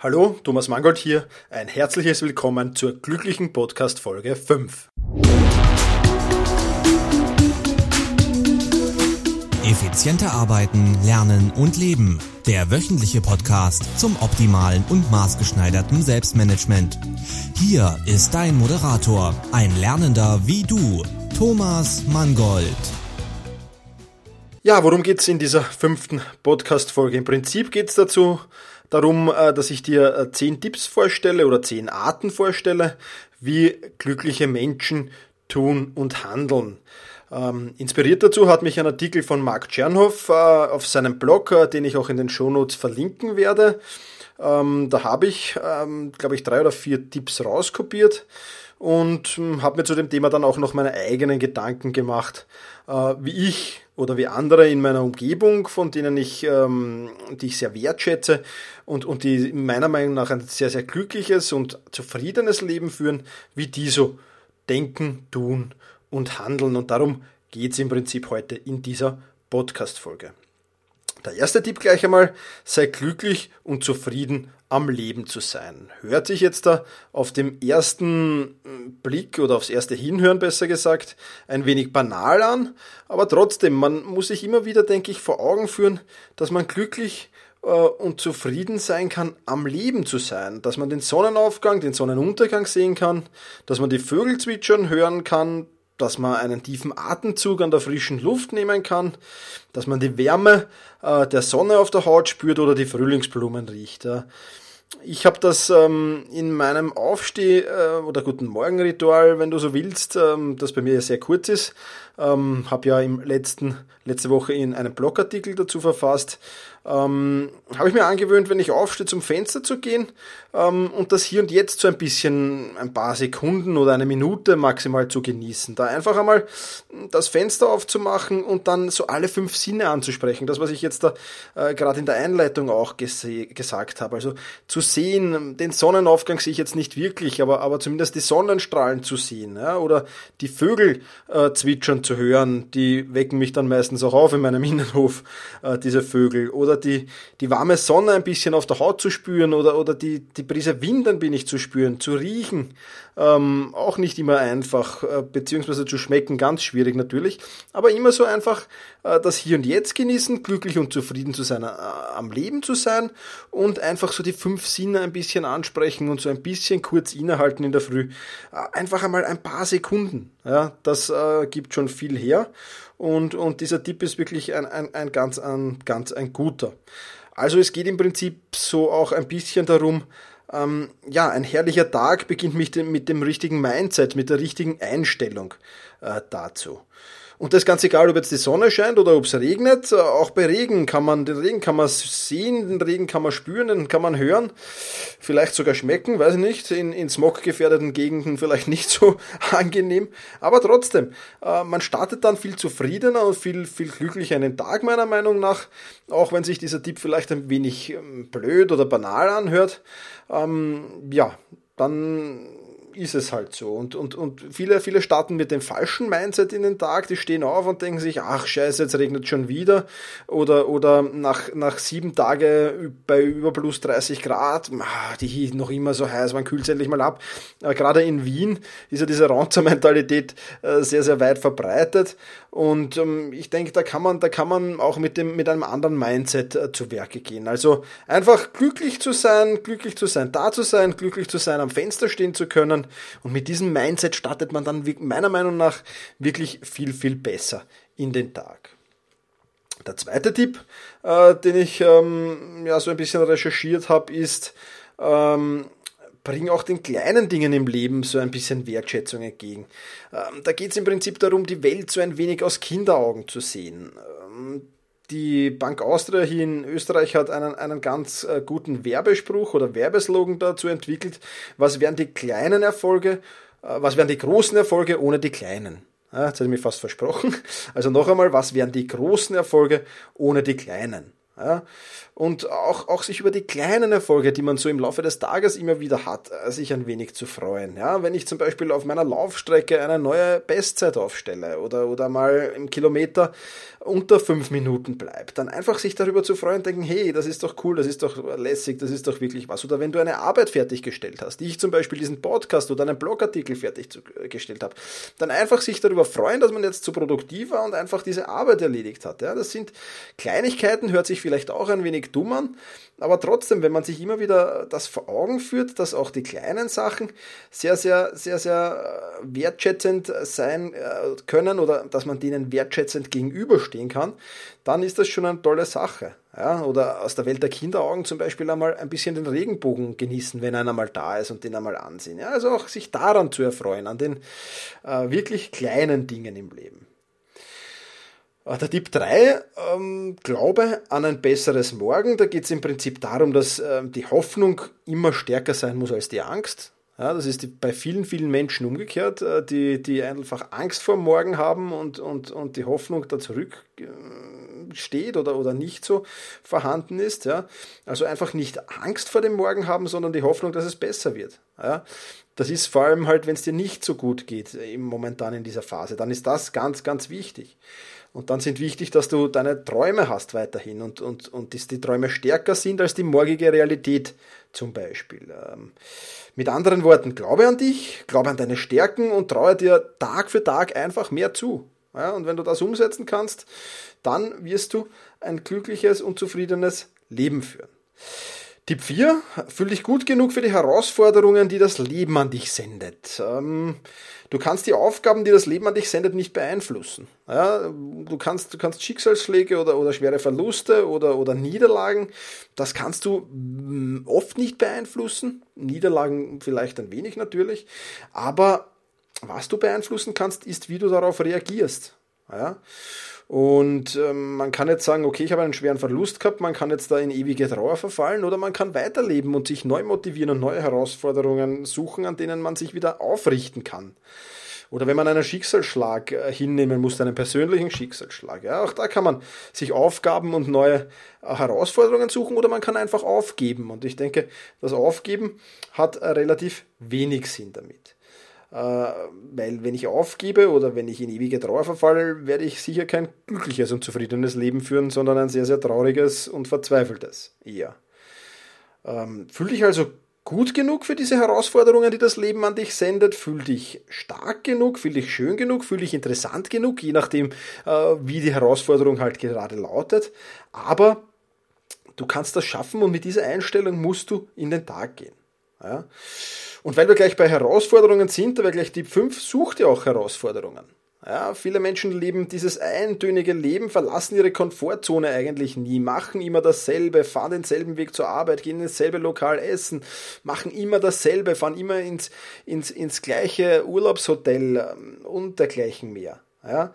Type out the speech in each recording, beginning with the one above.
Hallo, Thomas Mangold hier. Ein herzliches Willkommen zur glücklichen Podcast Folge 5. Effizienter arbeiten, lernen und leben. Der wöchentliche Podcast zum optimalen und maßgeschneiderten Selbstmanagement. Hier ist dein Moderator, ein Lernender wie du, Thomas Mangold. Ja, worum geht's in dieser fünften Podcast-Folge? Im Prinzip geht's dazu, darum, äh, dass ich dir äh, zehn Tipps vorstelle oder zehn Arten vorstelle, wie glückliche Menschen tun und handeln. Ähm, inspiriert dazu hat mich ein Artikel von Mark Czernhoff äh, auf seinem Blog, den ich auch in den Shownotes verlinken werde. Ähm, da habe ich, ähm, glaube ich, drei oder vier Tipps rauskopiert und hm, habe mir zu dem Thema dann auch noch meine eigenen Gedanken gemacht, wie ich oder wie andere in meiner Umgebung, von denen ich, ähm, die ich sehr wertschätze und, und die meiner Meinung nach ein sehr, sehr glückliches und zufriedenes Leben führen, wie die so denken, tun und handeln. Und darum geht es im Prinzip heute in dieser Podcast-Folge. Der erste Tipp gleich einmal, sei glücklich und zufrieden am Leben zu sein. Hört sich jetzt da auf dem ersten Blick oder aufs erste Hinhören besser gesagt ein wenig banal an, aber trotzdem, man muss sich immer wieder, denke ich, vor Augen führen, dass man glücklich äh, und zufrieden sein kann, am Leben zu sein, dass man den Sonnenaufgang, den Sonnenuntergang sehen kann, dass man die Vögel zwitschern hören kann, dass man einen tiefen Atemzug an der frischen Luft nehmen kann, dass man die Wärme äh, der Sonne auf der Haut spürt oder die Frühlingsblumen riecht. Ja. Ich habe das ähm, in meinem Aufsteh- äh, oder Guten Morgen-Ritual, wenn du so willst, ähm, das bei mir sehr kurz ist, ähm, habe ja im letzten, letzte Woche in einem Blogartikel dazu verfasst, ähm, habe ich mir angewöhnt, wenn ich aufstehe, zum Fenster zu gehen ähm, und das hier und jetzt so ein bisschen, ein paar Sekunden oder eine Minute maximal zu genießen. Da einfach einmal das Fenster aufzumachen und dann so alle fünf Sinne anzusprechen. Das, was ich jetzt da äh, gerade in der Einleitung auch gesagt habe. Also zu sehen, den Sonnenaufgang sehe ich jetzt nicht wirklich, aber, aber zumindest die Sonnenstrahlen zu sehen ja, oder die Vögel äh, zwitschern zu hören, die wecken mich dann meistens auch auf in meinem Innenhof, äh, diese Vögel. Oder die, die warme Sonne ein bisschen auf der Haut zu spüren oder, oder die, die Brise Wind ein wenig zu spüren, zu riechen. Ähm, auch nicht immer einfach, äh, beziehungsweise zu schmecken, ganz schwierig natürlich. Aber immer so einfach äh, das Hier und Jetzt genießen, glücklich und zufrieden zu sein, äh, am Leben zu sein und einfach so die fünf Sinne ein bisschen ansprechen und so ein bisschen kurz innehalten in der Früh. Äh, einfach einmal ein paar Sekunden. Ja, das äh, gibt schon viel her. Und, und dieser Tipp ist wirklich ein, ein, ein ganz, ein, ganz ein guter. Also es geht im Prinzip so auch ein bisschen darum, ähm, ja, ein herrlicher Tag beginnt mit dem, mit dem richtigen Mindset, mit der richtigen Einstellung äh, dazu. Und das ganz egal, ob jetzt die Sonne scheint oder ob es regnet. Auch bei Regen kann man, den Regen kann man sehen, den Regen kann man spüren, den kann man hören. Vielleicht sogar schmecken, weiß ich nicht. In, in smoggefährdeten Gegenden vielleicht nicht so angenehm. Aber trotzdem, äh, man startet dann viel zufriedener und viel, viel glücklicher in den Tag, meiner Meinung nach. Auch wenn sich dieser Tipp vielleicht ein wenig ähm, blöd oder banal anhört. Ähm, ja, dann ist es halt so. Und, und, und viele, viele starten mit dem falschen Mindset in den Tag, die stehen auf und denken sich, ach scheiße, jetzt regnet schon wieder. Oder, oder nach, nach sieben Tage bei über plus 30 Grad, ah, die noch immer so heiß, man kühlt es endlich mal ab. Äh, gerade in Wien ist ja diese Ranzer-Mentalität äh, sehr, sehr weit verbreitet. Und ähm, ich denke, da kann man, da kann man auch mit dem, mit einem anderen Mindset äh, zu Werke gehen. Also einfach glücklich zu sein, glücklich zu sein, da zu sein, glücklich zu sein, am Fenster stehen zu können. Und mit diesem Mindset startet man dann meiner Meinung nach wirklich viel, viel besser in den Tag. Der zweite Tipp, äh, den ich ähm, ja so ein bisschen recherchiert habe, ist, ähm, bring auch den kleinen Dingen im Leben so ein bisschen Wertschätzung entgegen. Ähm, da geht es im Prinzip darum, die Welt so ein wenig aus Kinderaugen zu sehen. Ähm, die Bank Austria hier in Österreich hat einen, einen ganz äh, guten Werbespruch oder Werbeslogan dazu entwickelt. Was wären die kleinen Erfolge, äh, was wären die großen Erfolge ohne die kleinen? Ja, jetzt hätte ich mich fast versprochen. Also noch einmal, was wären die großen Erfolge ohne die kleinen? Ja? Und auch, auch sich über die kleinen Erfolge, die man so im Laufe des Tages immer wieder hat, äh, sich ein wenig zu freuen. Ja? Wenn ich zum Beispiel auf meiner Laufstrecke eine neue Bestzeit aufstelle oder, oder mal im Kilometer unter fünf Minuten bleibt, dann einfach sich darüber zu freuen denken, hey, das ist doch cool, das ist doch lässig, das ist doch wirklich was. Oder wenn du eine Arbeit fertiggestellt hast, die ich zum Beispiel diesen Podcast oder einen Blogartikel fertiggestellt habe, dann einfach sich darüber freuen, dass man jetzt zu produktiv war und einfach diese Arbeit erledigt hat. Ja, das sind Kleinigkeiten, hört sich vielleicht auch ein wenig dumm an, aber trotzdem, wenn man sich immer wieder das vor Augen führt, dass auch die kleinen Sachen sehr, sehr, sehr, sehr äh, wertschätzend sein äh, können oder dass man denen wertschätzend gegenüberstehen kann, dann ist das schon eine tolle Sache. Ja, oder aus der Welt der Kinderaugen zum Beispiel einmal ein bisschen den Regenbogen genießen, wenn einer mal da ist und den einmal ansehen. Ja, also auch sich daran zu erfreuen, an den äh, wirklich kleinen Dingen im Leben. Äh, der Tipp 3, ähm, Glaube an ein besseres Morgen. Da geht es im Prinzip darum, dass äh, die Hoffnung immer stärker sein muss als die Angst. Ja, das ist die, bei vielen, vielen Menschen umgekehrt, äh, die, die einfach Angst vor Morgen haben und, und, und die Hoffnung da zurücksteht oder, oder nicht so vorhanden ist. Ja. Also einfach nicht Angst vor dem Morgen haben, sondern die Hoffnung, dass es besser wird. Ja. Das ist vor allem halt, wenn es dir nicht so gut geht, im momentan in dieser Phase, dann ist das ganz, ganz wichtig. Und dann sind wichtig, dass du deine Träume hast weiterhin und, und, und dass die Träume stärker sind als die morgige Realität zum Beispiel. Ähm, mit anderen Worten, glaube an dich, glaube an deine Stärken und traue dir Tag für Tag einfach mehr zu. Ja, und wenn du das umsetzen kannst, dann wirst du ein glückliches und zufriedenes Leben führen. Tipp 4, fühl dich gut genug für die Herausforderungen, die das Leben an dich sendet. Ähm, Du kannst die Aufgaben, die das Leben an dich sendet, nicht beeinflussen. Du, kannst, du kannst Schicksalsschläge oder, oder schwere Verluste oder, oder Niederlagen, das kannst du mm, oft nicht beeinflussen. Niederlagen vielleicht ein wenig natürlich. Aber was du beeinflussen kannst, ist, wie du darauf reagierst. Ja? Und ähm, man kann jetzt sagen, okay, ich habe einen schweren Verlust gehabt, man kann jetzt da in ewige Trauer verfallen oder man kann weiterleben und sich neu motivieren und neue Herausforderungen suchen, an denen man sich wieder aufrichten kann. Oder wenn man einen Schicksalsschlag äh, hinnehmen muss, einen persönlichen Schicksalsschlag. Ja, auch da kann man sich Aufgaben und neue äh, Herausforderungen suchen oder man kann einfach aufgeben. Und ich denke, das Aufgeben hat äh, relativ wenig Sinn damit. Äh, weil wenn ich aufgebe oder wenn ich in ewige Trauer verfalle, werde ich sicher kein glückliches und zufriedenes Leben führen, sondern ein sehr, sehr trauriges und verzweifeltes eher. Ähm, fühl dich also gut genug für diese Herausforderungen, die das Leben an dich sendet? Fühl dich stark genug? Fühl dich schön genug? Fühl dich interessant genug? Je nachdem, äh, wie die Herausforderung halt gerade lautet. Aber du kannst das schaffen und mit dieser Einstellung musst du in den Tag gehen. Ja? Und weil wir gleich bei Herausforderungen sind, da wäre gleich Tipp 5, such dir auch Herausforderungen. Ja, viele Menschen leben dieses eintönige Leben, verlassen ihre Komfortzone eigentlich nie, machen immer dasselbe, fahren denselben Weg zur Arbeit, gehen ins selbe Lokal essen, machen immer dasselbe, fahren immer ins, ins, ins gleiche Urlaubshotel ähm, und dergleichen mehr. Ja.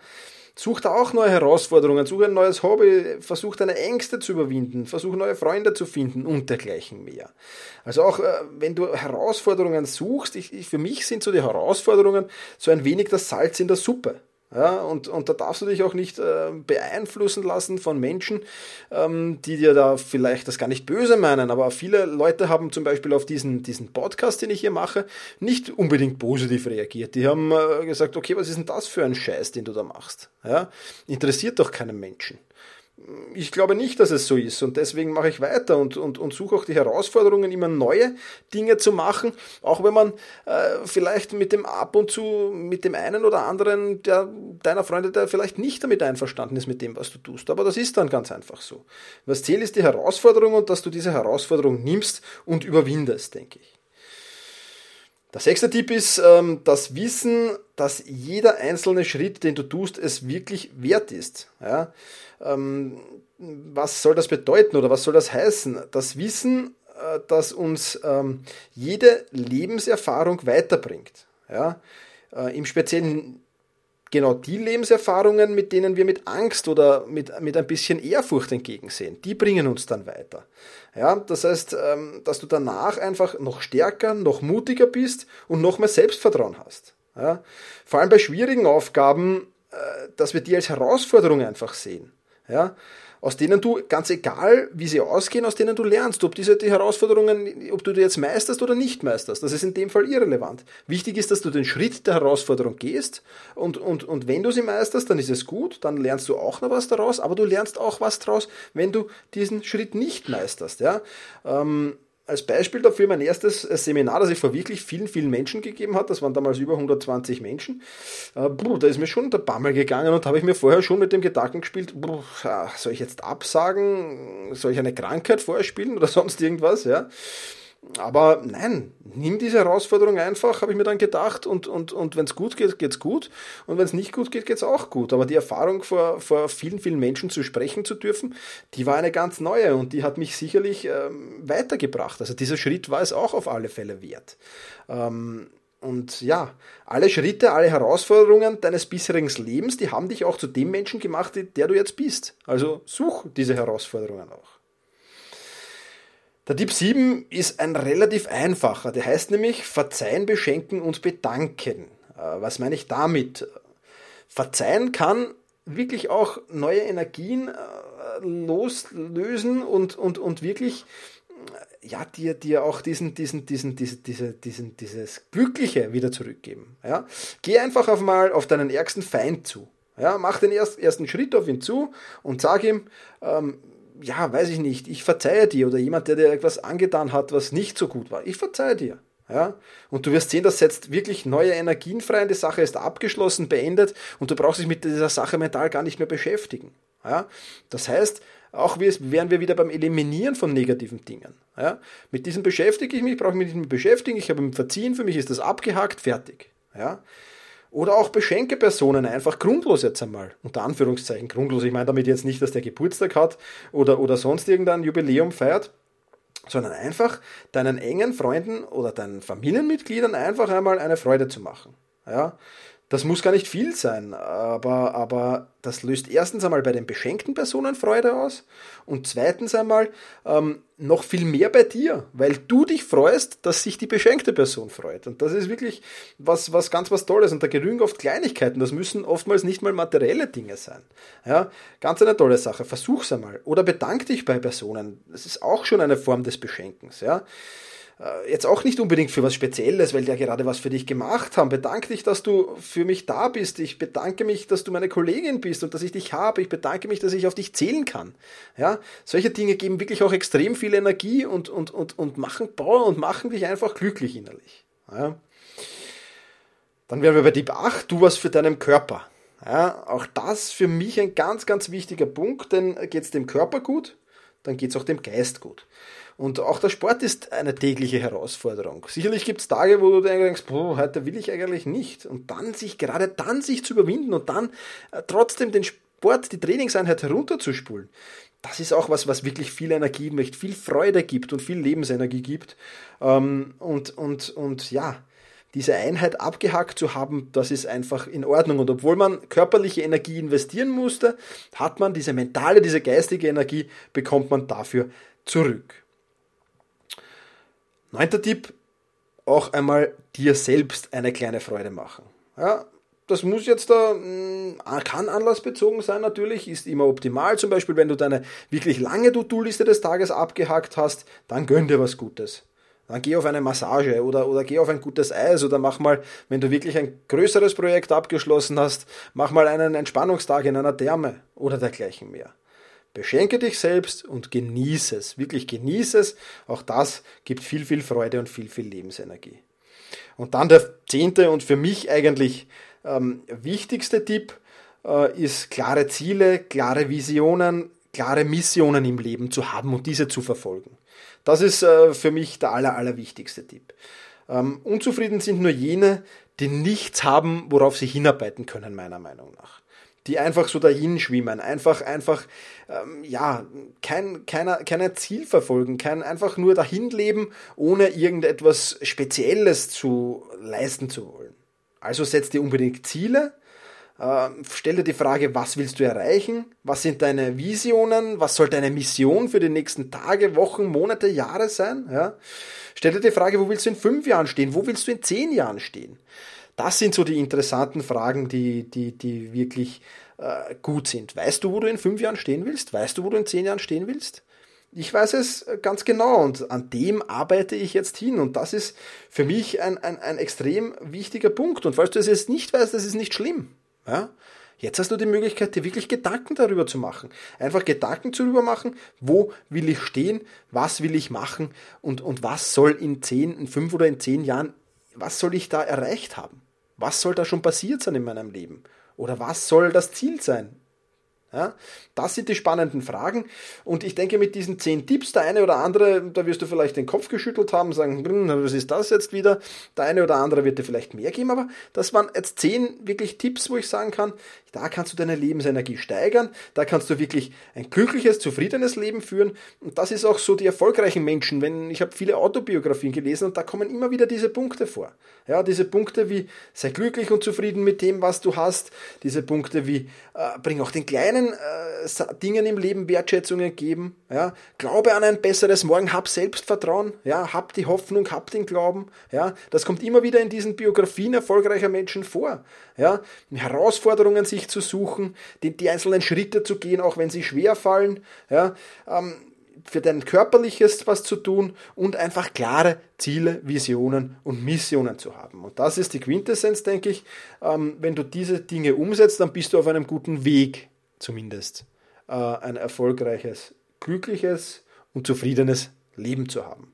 Such da auch neue Herausforderungen, such ein neues Hobby, versuch deine Ängste zu überwinden, versuch neue Freunde zu finden und dergleichen mehr. Also auch äh, wenn du Herausforderungen suchst, ich, ich, für mich sind so die Herausforderungen so ein wenig das Salz in der Suppe. Ja, und, und da darfst du dich auch nicht äh, beeinflussen lassen von Menschen, ähm, die dir da vielleicht das gar nicht böse meinen, aber viele Leute haben zum Beispiel auf diesen, diesen Podcast, den ich hier mache, nicht unbedingt positiv reagiert. Die haben äh, gesagt, okay, was ist denn das für ein Scheiß, den du da machst? Ja, interessiert doch keinen Menschen ich glaube nicht, dass es so ist und deswegen mache ich weiter und, und, und suche auch die Herausforderungen, immer neue Dinge zu machen, auch wenn man äh, vielleicht mit dem ab und zu, mit dem einen oder anderen der, deiner Freunde, der vielleicht nicht damit einverstanden ist mit dem, was du tust. Aber das ist dann ganz einfach so. Was zählt ist die Herausforderung und dass du diese Herausforderung nimmst und überwindest, denke ich. Der sechste Tipp ist ähm, das Wissen, dass jeder einzelne Schritt, den du tust, es wirklich wert ist. Ja? Ähm, was soll das bedeuten oder was soll das heißen? Das Wissen, äh, dass uns ähm, jede Lebenserfahrung weiterbringt. Ja? Äh, Im Speziellen genau die Lebenserfahrungen, mit denen wir mit Angst oder mit, mit ein bisschen Ehrfurcht entgegensehen, die bringen uns dann weiter. Ja, das heißt, ähm, dass du danach einfach noch stärker, noch mutiger bist und noch mehr Selbstvertrauen hast. Ja? Vor allem bei schwierigen Aufgaben, äh, dass wir die als Herausforderung einfach sehen. Ja? Aus denen du, ganz egal wie sie ausgehen, aus denen du lernst, ob diese die Herausforderungen, ob du die jetzt meisterst oder nicht meisterst. Das ist in dem Fall irrelevant. Wichtig ist, dass du den Schritt der Herausforderung gehst und, und, und wenn du sie meisterst, dann ist es gut, dann lernst du auch noch was daraus, aber du lernst auch was daraus, wenn du diesen Schritt nicht meisterst. Ja? Ähm, als Beispiel dafür mein erstes Seminar, das ich vor wirklich vielen, vielen Menschen gegeben hat, das waren damals über 120 Menschen, äh, da ist mir schon der Bammel gegangen und habe ich mir vorher schon mit dem Gedanken gespielt, soll ich jetzt absagen, soll ich eine Krankheit vorspielen oder sonst irgendwas, ja. Aber nein, nimm diese Herausforderung einfach, habe ich mir dann gedacht. Und, und, und wenn es gut geht, geht es gut. Und wenn es nicht gut geht, geht es auch gut. Aber die Erfahrung, vor, vor vielen, vielen Menschen zu sprechen zu dürfen, die war eine ganz neue und die hat mich sicherlich ähm, weitergebracht. Also dieser Schritt war es auch auf alle Fälle wert. Ähm, und ja, alle Schritte, alle Herausforderungen deines bisherigen Lebens, die haben dich auch zu dem Menschen gemacht, der du jetzt bist. Also such diese Herausforderungen auch. Der Tipp 7 ist ein relativ einfacher. Der heißt nämlich Verzeihen, beschenken und bedanken. Äh, was meine ich damit? Verzeihen kann wirklich auch neue Energien äh, loslösen und, und, und wirklich äh, ja, dir, dir auch diesen, diesen, diesen, diese, diese, diesen, dieses Glückliche wieder zurückgeben. Ja? Geh einfach auf mal auf deinen ärgsten Feind zu. Ja? Mach den ersten Schritt auf ihn zu und sag ihm, ähm, ja, weiß ich nicht, ich verzeihe dir oder jemand, der dir etwas angetan hat, was nicht so gut war, ich verzeihe dir. Ja? Und du wirst sehen, das setzt wirklich neue Energien frei, die Sache ist abgeschlossen, beendet und du brauchst dich mit dieser Sache mental gar nicht mehr beschäftigen. Ja? Das heißt, auch wären wir wieder beim Eliminieren von negativen Dingen. Ja? Mit diesem beschäftige ich mich, brauche ich mich nicht mehr beschäftigen, ich habe mich verziehen, für mich ist das abgehakt, fertig. Ja? Oder auch beschenke Personen einfach grundlos jetzt einmal. Unter Anführungszeichen grundlos. Ich meine damit jetzt nicht, dass der Geburtstag hat oder, oder sonst irgendein Jubiläum feiert, sondern einfach deinen engen Freunden oder deinen Familienmitgliedern einfach einmal eine Freude zu machen. Ja? Das muss gar nicht viel sein, aber, aber das löst erstens einmal bei den beschenkten Personen Freude aus und zweitens einmal ähm, noch viel mehr bei dir, weil du dich freust, dass sich die beschenkte Person freut. Und das ist wirklich was, was ganz was Tolles. Und da genügen oft Kleinigkeiten. Das müssen oftmals nicht mal materielle Dinge sein. Ja, ganz eine tolle Sache. Versuch's einmal. Oder bedank dich bei Personen. Das ist auch schon eine Form des Beschenkens. Ja. Äh, jetzt auch nicht unbedingt für was Spezielles, weil die ja gerade was für dich gemacht haben. Bedanke dich, dass du für mich da bist. Ich bedanke mich, dass du meine Kollegin bist und dass ich dich habe. Ich bedanke mich, dass ich auf dich zählen kann. Ja, solche Dinge geben wirklich auch extrem viel Energie und, und, und, und machen Power und machen dich einfach glücklich innerlich. Ja. Dann wären wir bei Tipp 8, du was für deinen Körper. Ja, auch das für mich ein ganz, ganz wichtiger Punkt, denn geht es dem Körper gut, dann geht es auch dem Geist gut. Und auch der Sport ist eine tägliche Herausforderung. Sicherlich gibt es Tage, wo du denkst, boah, heute will ich eigentlich nicht. Und dann sich, gerade dann sich zu überwinden und dann äh, trotzdem den Sport, die Trainingseinheit herunterzuspulen. Das ist auch was, was wirklich viel Energie möchte, viel Freude gibt und viel Lebensenergie gibt. Ähm, und, und, und ja, diese Einheit abgehakt zu haben, das ist einfach in Ordnung. Und obwohl man körperliche Energie investieren musste, hat man diese mentale, diese geistige Energie, bekommt man dafür zurück. Neunter Tipp, auch einmal dir selbst eine kleine Freude machen. Ja, das muss jetzt da, mm, kann anlassbezogen sein natürlich, ist immer optimal. Zum Beispiel, wenn du deine wirklich lange To-Do-Liste des Tages abgehakt hast, dann gönn dir was Gutes. Dann geh auf eine Massage oder, oder geh auf ein gutes Eis oder mach mal, wenn du wirklich ein größeres Projekt abgeschlossen hast, mach mal einen Entspannungstag in einer Therme oder dergleichen mehr. Beschenke dich selbst und genieße es. Wirklich genieße es. Auch das gibt viel, viel Freude und viel, viel Lebensenergie. Und dann der zehnte und für mich eigentlich ähm, wichtigste Tipp äh, ist klare Ziele, klare Visionen, klare Missionen im Leben zu haben und diese zu verfolgen. Das ist äh, für mich der aller, allerwichtigste Tipp. Ähm, unzufrieden sind nur jene, die nichts haben, worauf sie hinarbeiten können, meiner Meinung nach die einfach so dahin schwimmen, einfach, einfach, ähm, ja, kein, keiner, kein Ziel verfolgen, kein einfach nur dahin leben, ohne irgendetwas Spezielles zu leisten zu wollen. Also setz dir unbedingt Ziele, äh, dir die Frage, was willst du erreichen? Was sind deine Visionen? Was soll deine Mission für die nächsten Tage, Wochen, Monate, Jahre sein? Ja? Dir die Frage, wo willst du in fünf Jahren stehen? Wo willst du in zehn Jahren stehen? Das sind so die interessanten Fragen, die, die, die wirklich äh, gut sind. Weißt du, wo du in fünf Jahren stehen willst? Weißt du, wo du in zehn Jahren stehen willst? Ich weiß es ganz genau und an dem arbeite ich jetzt hin und das ist für mich ein, ein, ein extrem wichtiger Punkt. Und falls du es jetzt nicht weißt, das ist nicht schlimm. Ja? Jetzt hast du die Möglichkeit, dir wirklich Gedanken darüber zu machen. Einfach Gedanken darüber machen, wo will ich stehen, was will ich machen und, und was soll in zehn, in fünf oder in zehn Jahren, was soll ich da erreicht haben? Was soll da schon passiert sein in meinem Leben? Oder was soll das Ziel sein? Ja, das sind die spannenden Fragen. Und ich denke, mit diesen zehn Tipps, der eine oder andere, da wirst du vielleicht den Kopf geschüttelt haben, sagen, hm, was ist das jetzt wieder? Der eine oder andere wird dir vielleicht mehr geben, aber das waren jetzt zehn wirklich Tipps, wo ich sagen kann, da kannst du deine Lebensenergie steigern, da kannst du wirklich ein glückliches, zufriedenes Leben führen. Und das ist auch so die erfolgreichen Menschen. Wenn ich habe viele Autobiografien gelesen und da kommen immer wieder diese Punkte vor. Ja, diese Punkte wie sei glücklich und zufrieden mit dem, was du hast. Diese Punkte wie äh, bring auch den kleinen äh, Dingen im Leben Wertschätzung geben. Ja, glaube an ein besseres Morgen, hab Selbstvertrauen. Ja, hab die Hoffnung, hab den Glauben. Ja, das kommt immer wieder in diesen Biografien erfolgreicher Menschen vor. Ja, Herausforderungen sich zu suchen, die, die einzelnen Schritte zu gehen, auch wenn sie schwer fallen, ja, ähm, für dein Körperliches was zu tun und einfach klare Ziele, Visionen und Missionen zu haben. Und das ist die Quintessenz, denke ich. Ähm, wenn du diese Dinge umsetzt, dann bist du auf einem guten Weg, zumindest äh, ein erfolgreiches, glückliches und zufriedenes Leben zu haben.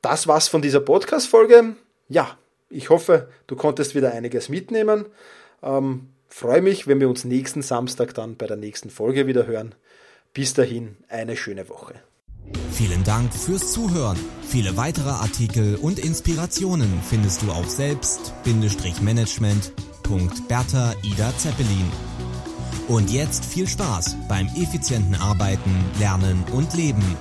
Das war's von dieser Podcast-Folge. Ja, ich hoffe, du konntest wieder einiges mitnehmen. Ähm, freue mich, wenn wir uns nächsten Samstag dann bei der nächsten Folge wieder hören. Bis dahin eine schöne Woche. Vielen Dank fürs Zuhören. Viele weitere Artikel und Inspirationen findest du auf selbst-management.bertha Ida Zeppelin. Und jetzt viel Spaß beim effizienten Arbeiten, Lernen und Leben.